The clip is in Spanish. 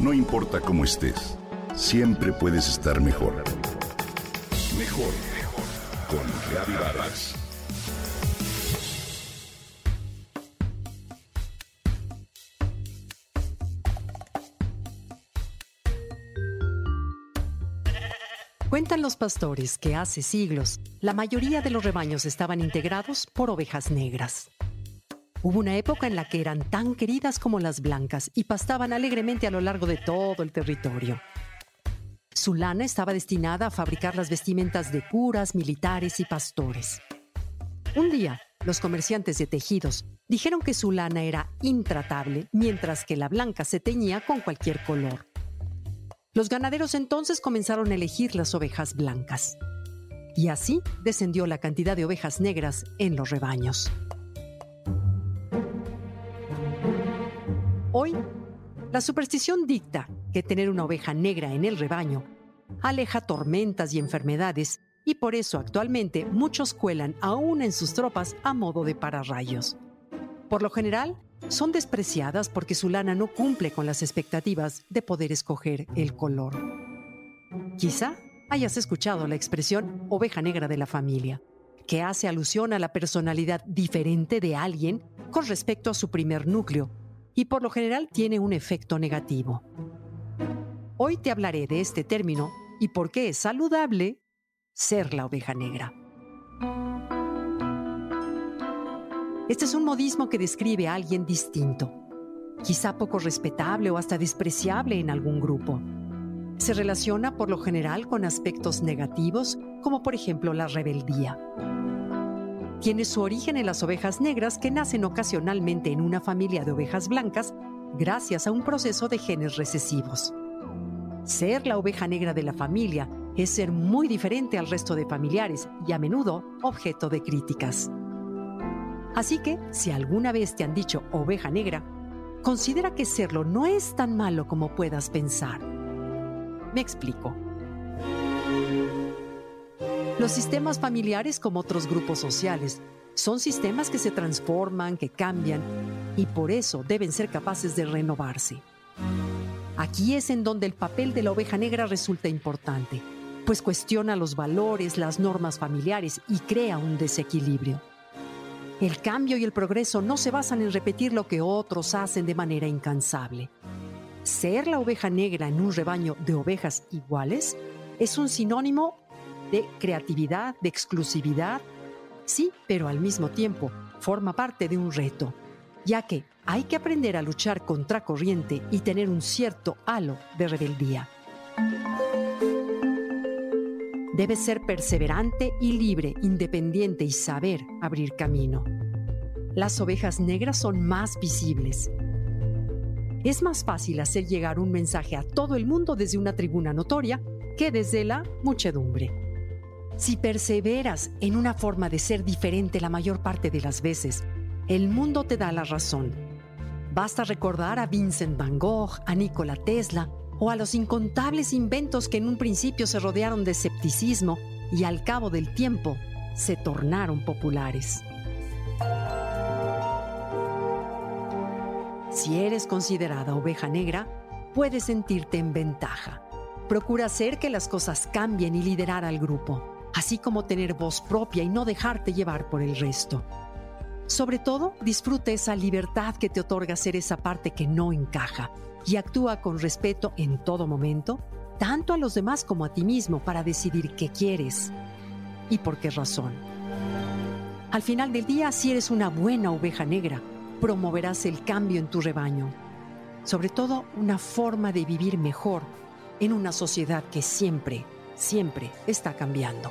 No importa cómo estés, siempre puedes estar mejor. Mejor, mejor. Con Reavivadas. Cuentan los pastores que hace siglos la mayoría de los rebaños estaban integrados por ovejas negras. Hubo una época en la que eran tan queridas como las blancas y pastaban alegremente a lo largo de todo el territorio. Su lana estaba destinada a fabricar las vestimentas de curas, militares y pastores. Un día, los comerciantes de tejidos dijeron que su lana era intratable, mientras que la blanca se teñía con cualquier color. Los ganaderos entonces comenzaron a elegir las ovejas blancas. Y así descendió la cantidad de ovejas negras en los rebaños. Hoy, la superstición dicta que tener una oveja negra en el rebaño aleja tormentas y enfermedades y por eso actualmente muchos cuelan aún en sus tropas a modo de pararrayos. Por lo general, son despreciadas porque su lana no cumple con las expectativas de poder escoger el color. Quizá hayas escuchado la expresión oveja negra de la familia, que hace alusión a la personalidad diferente de alguien con respecto a su primer núcleo y por lo general tiene un efecto negativo. Hoy te hablaré de este término y por qué es saludable ser la oveja negra. Este es un modismo que describe a alguien distinto, quizá poco respetable o hasta despreciable en algún grupo. Se relaciona por lo general con aspectos negativos, como por ejemplo la rebeldía. Tiene su origen en las ovejas negras que nacen ocasionalmente en una familia de ovejas blancas gracias a un proceso de genes recesivos. Ser la oveja negra de la familia es ser muy diferente al resto de familiares y a menudo objeto de críticas. Así que, si alguna vez te han dicho oveja negra, considera que serlo no es tan malo como puedas pensar. Me explico. Los sistemas familiares, como otros grupos sociales, son sistemas que se transforman, que cambian, y por eso deben ser capaces de renovarse. Aquí es en donde el papel de la oveja negra resulta importante, pues cuestiona los valores, las normas familiares y crea un desequilibrio. El cambio y el progreso no se basan en repetir lo que otros hacen de manera incansable. Ser la oveja negra en un rebaño de ovejas iguales es un sinónimo de creatividad, de exclusividad, sí, pero al mismo tiempo forma parte de un reto, ya que hay que aprender a luchar contra corriente y tener un cierto halo de rebeldía. Debe ser perseverante y libre, independiente y saber abrir camino. Las ovejas negras son más visibles. Es más fácil hacer llegar un mensaje a todo el mundo desde una tribuna notoria que desde la muchedumbre. Si perseveras en una forma de ser diferente la mayor parte de las veces, el mundo te da la razón. Basta recordar a Vincent van Gogh, a Nikola Tesla o a los incontables inventos que en un principio se rodearon de escepticismo y al cabo del tiempo se tornaron populares. Si eres considerada oveja negra, puedes sentirte en ventaja. Procura hacer que las cosas cambien y liderar al grupo, así como tener voz propia y no dejarte llevar por el resto. Sobre todo, disfruta esa libertad que te otorga ser esa parte que no encaja y actúa con respeto en todo momento, tanto a los demás como a ti mismo para decidir qué quieres y por qué razón. Al final del día, si eres una buena oveja negra, promoverás el cambio en tu rebaño, sobre todo una forma de vivir mejor en una sociedad que siempre, siempre está cambiando.